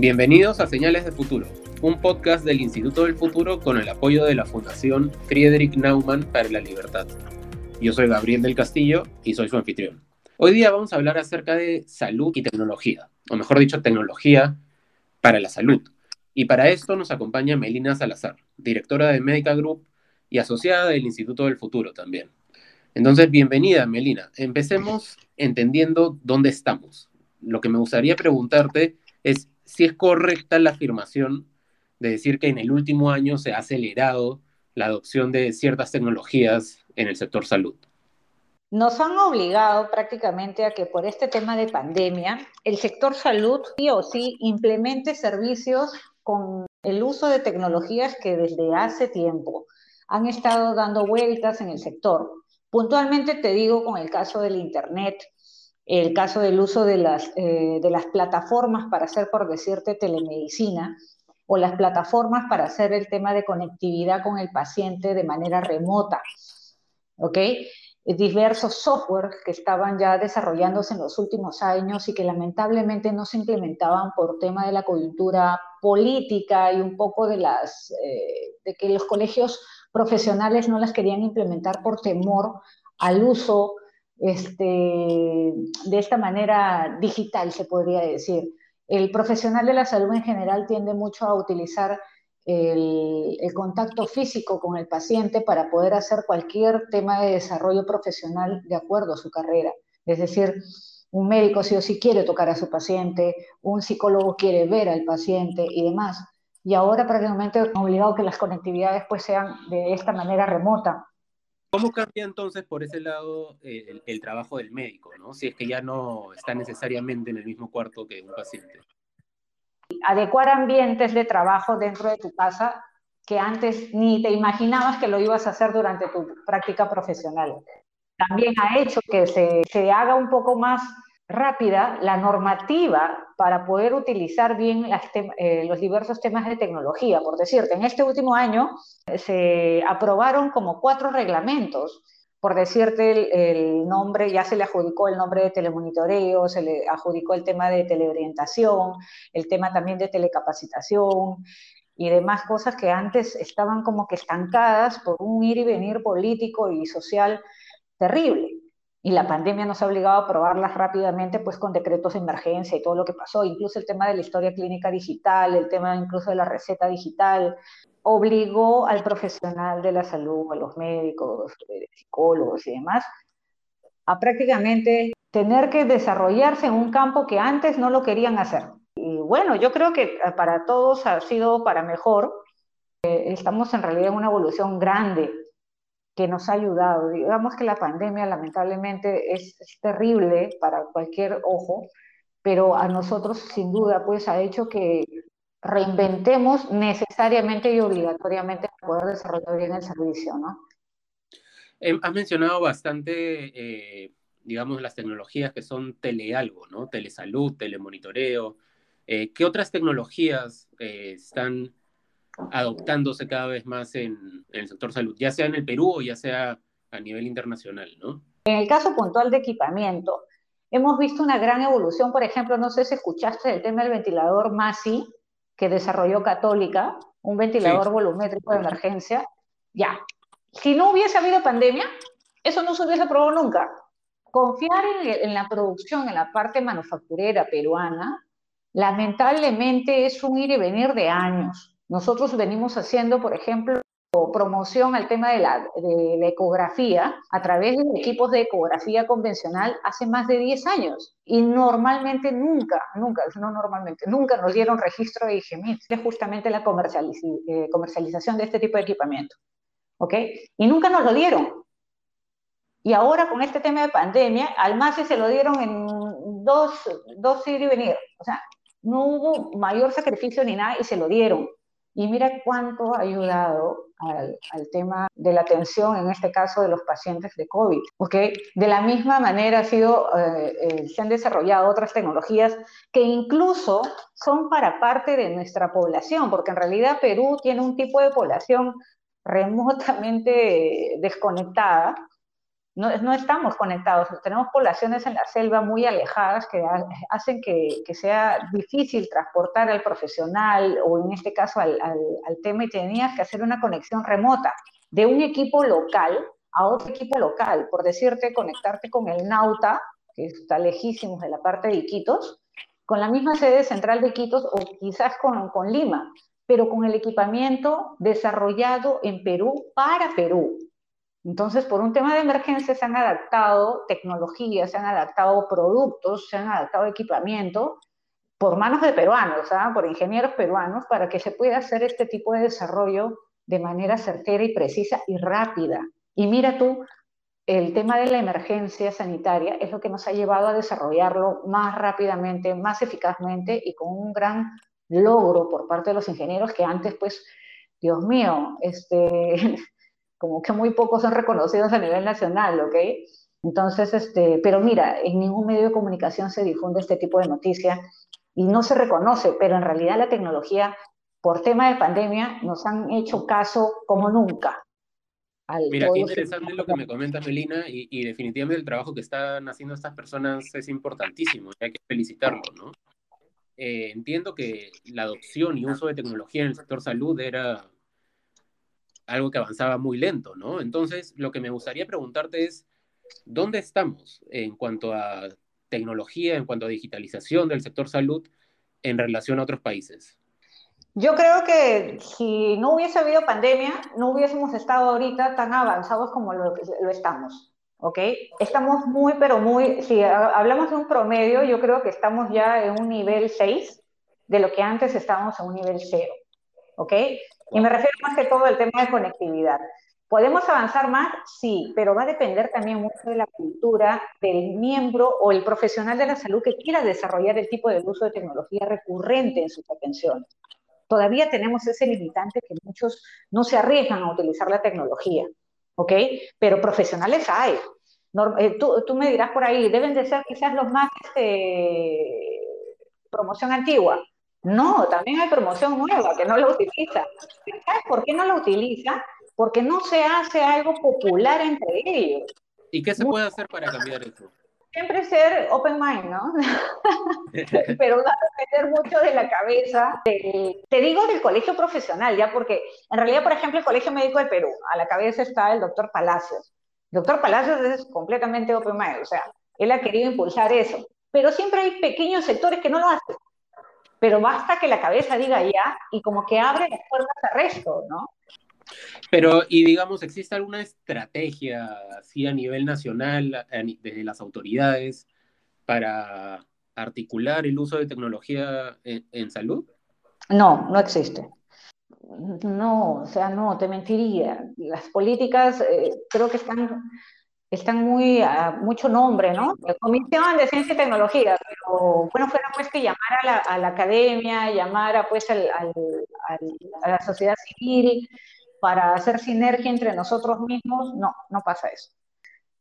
Bienvenidos a Señales de Futuro, un podcast del Instituto del Futuro con el apoyo de la Fundación Friedrich Naumann para la Libertad. Yo soy Gabriel del Castillo y soy su anfitrión. Hoy día vamos a hablar acerca de salud y tecnología, o mejor dicho, tecnología para la salud. Y para esto nos acompaña Melina Salazar, directora de Medical Group y asociada del Instituto del Futuro también. Entonces, bienvenida, Melina. Empecemos entendiendo dónde estamos. Lo que me gustaría preguntarte es si es correcta la afirmación de decir que en el último año se ha acelerado la adopción de ciertas tecnologías en el sector salud. Nos han obligado prácticamente a que por este tema de pandemia, el sector salud sí o sí implemente servicios con el uso de tecnologías que desde hace tiempo han estado dando vueltas en el sector. Puntualmente te digo con el caso del Internet, el caso del uso de las, eh, de las plataformas para hacer, por decirte, telemedicina, o las plataformas para hacer el tema de conectividad con el paciente de manera remota. ¿Ok? Diversos software que estaban ya desarrollándose en los últimos años y que lamentablemente no se implementaban por tema de la coyuntura política y un poco de, las, eh, de que los colegios profesionales no las querían implementar por temor al uso este, de esta manera digital, se podría decir. El profesional de la salud en general tiende mucho a utilizar el, contacto físico con el paciente para poder hacer cualquier tema de desarrollo profesional de acuerdo a su carrera. Es decir, un médico sí o sí quiere tocar a su paciente, un psicólogo quiere ver al paciente y demás. Y ahora prácticamente obligado que las conectividades pues sean de esta manera remota. ¿Cómo cambia entonces por ese lado eh, el, trabajo del médico, ¿no? si es que ya no está necesariamente en el mismo cuarto que un paciente? Adecuar ambientes de trabajo dentro de tu casa que antes ni te imaginabas que lo ibas a hacer durante tu práctica profesional. También ha hecho que se, se haga un poco más rápida la normativa para poder utilizar bien eh, los diversos temas de tecnología. Por decirte, en este último año eh, se aprobaron como cuatro reglamentos. Por decirte el, nombre, ya se le adjudicó el nombre de telemonitoreo, se le adjudicó el tema de teleorientación, el tema también de telecapacitación y demás cosas que antes estaban como que estancadas por un ir y venir político y social terrible y la pandemia nos ha obligado a aprobarlas rápidamente, pues con decretos de emergencia y todo lo que pasó, incluso el tema de la historia clínica digital, el tema incluso de la receta digital, obligó al profesional de la salud, a los médicos, eh, psicólogos y demás, a prácticamente tener que desarrollarse en un campo que antes no lo querían hacer. Y bueno, yo creo que para todos ha sido para mejor. Eh, estamos en realidad en una evolución grande que nos ha ayudado. Digamos que la pandemia lamentablemente es, terrible para cualquier ojo, pero a nosotros sin duda pues ha hecho que reinventemos necesariamente y obligatoriamente para poder desarrollar bien el servicio, ¿no? Eh, has mencionado bastante, eh, digamos, las tecnologías que son telealgo, ¿no? Telesalud, telemonitoreo. Eh, ¿Qué otras tecnologías están adoptándose cada vez más en, el sector salud, ya sea en el Perú o ya sea a nivel internacional, ¿no? En el caso puntual de equipamiento, hemos visto una gran evolución, por ejemplo, no sé si escuchaste el tema del ventilador MASI, que desarrolló Católica, un ventilador volumétrico de emergencia. Ya, si no hubiese habido pandemia, eso no se hubiese aprobado nunca. Confiar en, en la producción, en la parte manufacturera peruana, lamentablemente es un ir y venir de años. Nosotros venimos haciendo, por ejemplo, promoción al tema de la, ecografía a través de equipos de ecografía convencional hace más de 10 años. Y normalmente nunca, nunca, no normalmente, nunca nos dieron registro de IGMIT. Es justamente la eh, comercialización de este tipo de equipamiento. ¿Ok? Y nunca nos lo dieron. Y ahora con este tema de pandemia, al MASE se lo dieron en dos, dos ir y venir. O sea, no hubo mayor sacrificio ni nada y se lo dieron. Y mira cuánto ha ayudado al, tema de la atención, en este caso de los pacientes de COVID. ¿okay? De la misma manera eh, eh, se han desarrollado otras tecnologías que incluso son para parte de nuestra población, porque en realidad Perú tiene un tipo de población remotamente desconectada, no, estamos conectados. Tenemos poblaciones en la selva muy alejadas que hacen que, sea difícil transportar al profesional o en este caso al, al, al, tema y tenías que hacer una conexión remota de un equipo local a otro equipo local. Por decirte, conectarte con el Nauta, que está lejísimos de la parte de Iquitos, con la misma sede central de Iquitos o quizás con, con Lima, pero con el equipamiento desarrollado en Perú para Perú. Entonces, por un tema de emergencia se han adaptado tecnologías, se han adaptado productos, se han adaptado equipamiento por manos de peruanos, ¿ah? por ingenieros peruanos, para que se pueda hacer este tipo de desarrollo de manera certera y precisa y rápida. Y mira tú, el tema de la emergencia sanitaria es lo que nos ha llevado a desarrollarlo más rápidamente, más eficazmente y con un gran logro por parte de los ingenieros que antes, pues, Dios mío, este, como que muy pocos son reconocidos a nivel nacional, ¿ok? Entonces, este, pero mira, en ningún medio de comunicación se difunde este tipo de noticia y no se reconoce, pero en realidad la tecnología, por tema de pandemia, nos han hecho caso como nunca. Mira, qué interesante lo que me comenta Melina y, y, definitivamente el trabajo que están haciendo estas personas es importantísimo y hay que felicitarlo, ¿no? Eh, entiendo que la adopción y uso de tecnología en el sector salud era algo que avanzaba muy lento, ¿no? Entonces, lo que me gustaría preguntarte es, ¿dónde estamos en cuanto a tecnología, en cuanto a digitalización del sector salud en relación a otros países? Yo creo que si no hubiese habido pandemia, no hubiésemos estado ahorita tan avanzados como lo, lo estamos, ¿ok? Estamos muy, pero muy, si hablamos de un promedio, yo creo que estamos ya en un nivel 6 de lo que antes estábamos en un nivel 0, ¿ok? Y me refiero más que todo al tema de conectividad. ¿Podemos avanzar más? Sí, pero va a depender también mucho de la cultura del miembro o el profesional de la salud que quiera desarrollar el tipo de uso de tecnología recurrente en sus atenciones. Todavía tenemos ese limitante que muchos no se arriesgan a utilizar la tecnología, ¿ok? Pero profesionales hay. Eh, tú, tú, me dirás por ahí, deben de ser quizás los más este, promoción antigua. No, también hay promoción nueva que no la utiliza. ¿Sabes por qué no la utiliza? Porque no se hace algo popular entre ellos. ¿Y qué se puede hacer para cambiar eso? Siempre ser open mind, ¿no? Pero no depender mucho de la cabeza. te digo del colegio profesional, ya, porque en realidad, por ejemplo, el Colegio Médico de Perú, a la cabeza está el doctor Palacios. El doctor Palacios es completamente open mind, o sea, él ha querido impulsar eso. Pero siempre hay pequeños sectores que no lo hacen pero basta que la cabeza diga ya y como que abre las puertas al resto, ¿no? Pero, y digamos, ¿existe alguna estrategia así a nivel nacional, desde las autoridades, para articular el uso de tecnología en, salud? No, no existe. No, o sea, no, te mentiría. Las políticas eh, creo que están están muy a mucho nombre, ¿no? La Comisión de Ciencia y Tecnología, pero bueno, fuera pues que llamar a la, a la academia, llamar pues al, al, a la sociedad civil para hacer sinergia entre nosotros mismos, no, no pasa eso.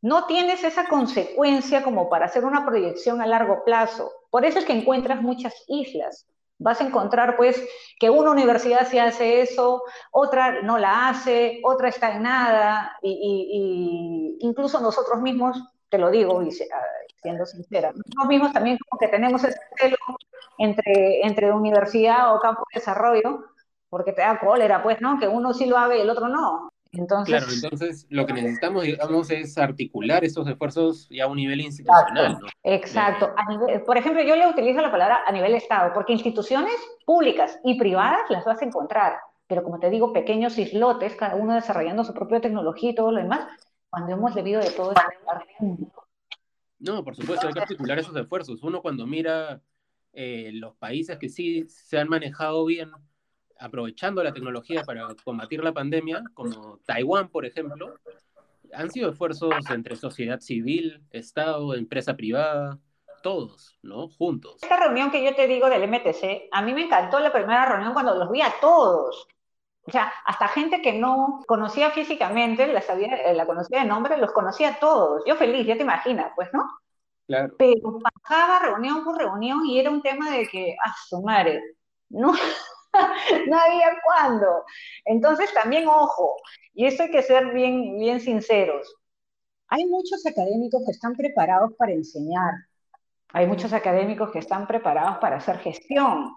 No tienes esa consecuencia como para hacer una proyección a largo plazo. Por eso es que encuentras muchas islas Vas a encontrar pues que una universidad se hace eso, otra no la hace, otra está en nada, y, incluso nosotros mismos, te lo digo ah, siendo sincera, nosotros mismos también como que tenemos ese celo entre, entre universidad o campo de desarrollo, porque te da cólera, pues, ¿no? Que uno sí lo haga y el otro no. Entonces, claro, entonces lo que necesitamos, digamos, es articular estos esfuerzos ya a un nivel institucional. Exacto. por ejemplo, yo le utilizo la palabra a nivel Estado, porque instituciones públicas y privadas las vas a encontrar, pero como te digo, pequeños islotes, cada uno desarrollando su propia tecnología y todo lo demás, cuando hemos debido de todo No, por supuesto, hay que articular esos esfuerzos. Uno cuando mira eh, los países que sí se han manejado bien aprovechando la tecnología para combatir la pandemia, como Taiwán, por ejemplo, han sido esfuerzos entre sociedad civil, Estado, empresa privada, todos, ¿no? Juntos. Esta reunión que yo te digo del MTC, a mí me encantó la primera reunión cuando los vi a todos. O sea, hasta gente que no conocía físicamente, la, sabía, eh, la conocía de nombre, los conocía a todos. Yo feliz, ya te imaginas, pues, ¿no? Claro. Pero pasaba reunión por reunión y era un tema de que, ah, su madre, no, no había cuándo. Entonces también ojo, y esto hay que ser bien, bien sinceros. hay muchos académicos que están preparados para enseñar, hay muchos académicos que están preparados para hacer gestión,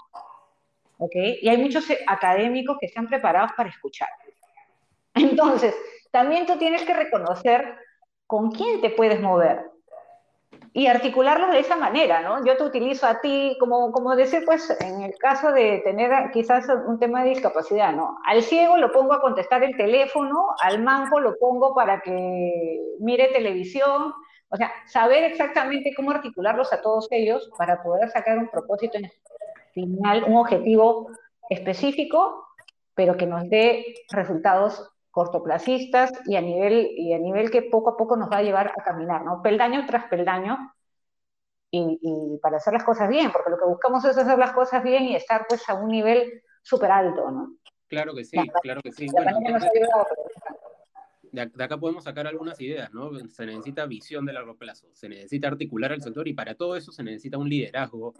¿ok? Y hay muchos académicos que están preparados para escuchar. Entonces, también tú tienes que reconocer con quién te puedes mover y articularlos de esa manera, ¿no? Yo te utilizo a ti, como, como decir, pues, en el caso de tener quizás un tema de discapacidad, ¿no? Al ciego lo pongo a contestar el teléfono, al manco lo pongo para que mire televisión, o sea, saber exactamente cómo articularlos a todos ellos para poder sacar un propósito final, un objetivo específico, pero que nos dé resultados cortoplacistas y a nivel y a nivel que poco a poco nos va a llevar a caminar, ¿no? Peldaño tras peldaño y, para hacer las cosas bien, porque lo que buscamos es hacer las cosas bien y estar pues a un nivel súper alto, ¿no? Claro que sí, claro que sí. de, acá podemos sacar algunas ideas, ¿no? Se necesita visión de largo plazo, se necesita articular el sector y para todo eso se necesita un liderazgo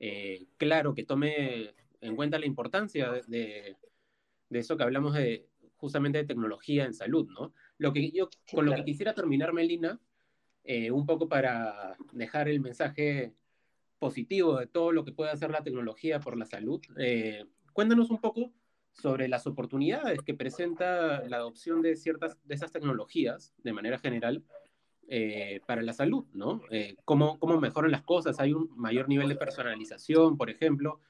eh, claro que tome en cuenta la importancia de, de eso que hablamos de justamente de tecnología en salud, ¿no? Lo que yo, con lo que quisiera terminar, Melina, eh, un poco para dejar el mensaje positivo de todo lo que puede hacer la tecnología por la salud, eh, cuéntanos un poco sobre las oportunidades que presenta la adopción de ciertas de esas tecnologías de manera general eh, para la salud, ¿no? ¿cómo, ¿Cómo mejoran las cosas? ¿Hay un mayor nivel de personalización, por ejemplo?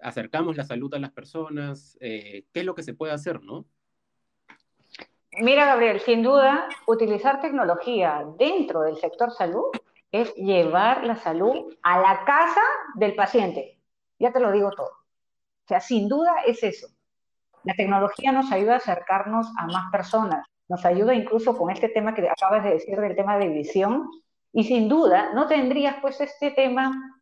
¿Acercamos la salud a las personas? ¿Qué es lo que se puede hacer, no? Mira, Gabriel, sin duda, utilizar tecnología dentro del sector salud es llevar la salud a la casa del paciente. Ya te lo digo todo. O sea, sin duda es eso. La tecnología nos ayuda a acercarnos a más personas, nos ayuda incluso con este tema que acabas de decir del tema de visión, y sin duda no tendrías pues este tema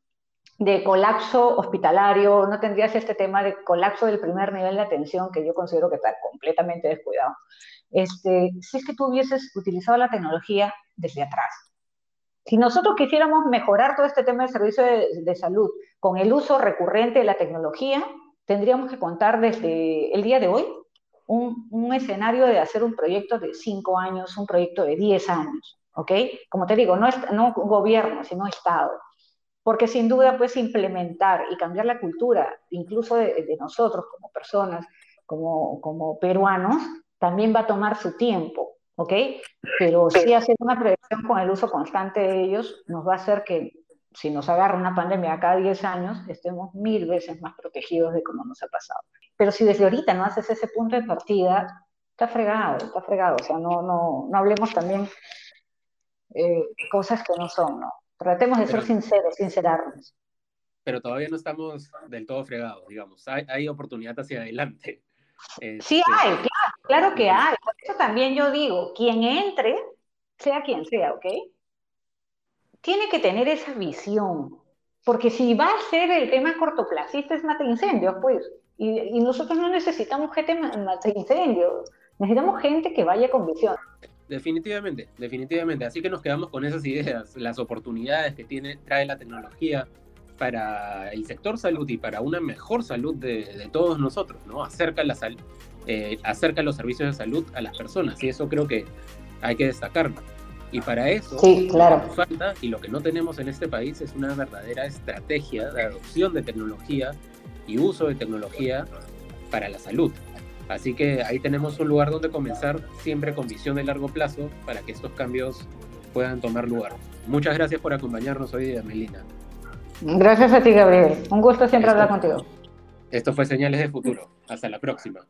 de colapso hospitalario, no tendrías este tema de colapso del primer nivel de atención que yo considero que está completamente descuidado este, si es que tú hubieses utilizado la tecnología desde atrás. Si nosotros quisiéramos mejorar todo este tema del servicio de, salud con el uso recurrente de la tecnología, tendríamos que contar desde el día de hoy un, un, escenario de hacer un proyecto de cinco años, un proyecto de 10 años, ¿ok? Como te digo, no, no gobierno, sino Estado. Porque sin duda puedes implementar y cambiar la cultura, incluso de, de nosotros como personas, como, como peruanos, también va a tomar su tiempo, ¿ok? Pero sí hacer una prevención con el uso constante de ellos nos va a hacer que si nos agarra una pandemia cada 10 años, estemos mil veces más protegidos de como nos ha pasado. Pero si desde ahorita no haces ese punto de partida, está fregado, está fregado. O sea, no, no, no hablemos también eh, cosas que no son, ¿no? Tratemos de ser sinceros, sincerarnos. Pero todavía no estamos del todo fregados, digamos. Hay, hay oportunidad hacia adelante. Sí este, hay, claro, claro que hay. Por eso también yo digo, quien entre, sea quien sea, ¿ok? Tiene que tener esa visión. Porque si va a ser el tema cortoplacista, es mata incendios, pues. Y, nosotros no necesitamos gente mata incendios. Necesitamos gente que vaya con visión. Definitivamente, definitivamente. Así que nos quedamos con esas ideas, las oportunidades que tiene, trae la tecnología, para el sector salud y para una mejor salud de, todos nosotros, ¿no? Acerca, la sal, eh, acerca los servicios de salud a las personas y eso creo que hay que destacarlo. Y para eso, sí, claro. lo que falta y lo que no tenemos en este país es una verdadera estrategia de adopción de tecnología y uso de tecnología para la salud. Así que ahí tenemos un lugar donde comenzar siempre con visión de largo plazo para que estos cambios puedan tomar lugar. Muchas gracias por acompañarnos hoy Melina. Gracias a ti, Gabriel. Un gusto siempre hablar contigo. Esto fue Señales de Futuro. Hasta la próxima.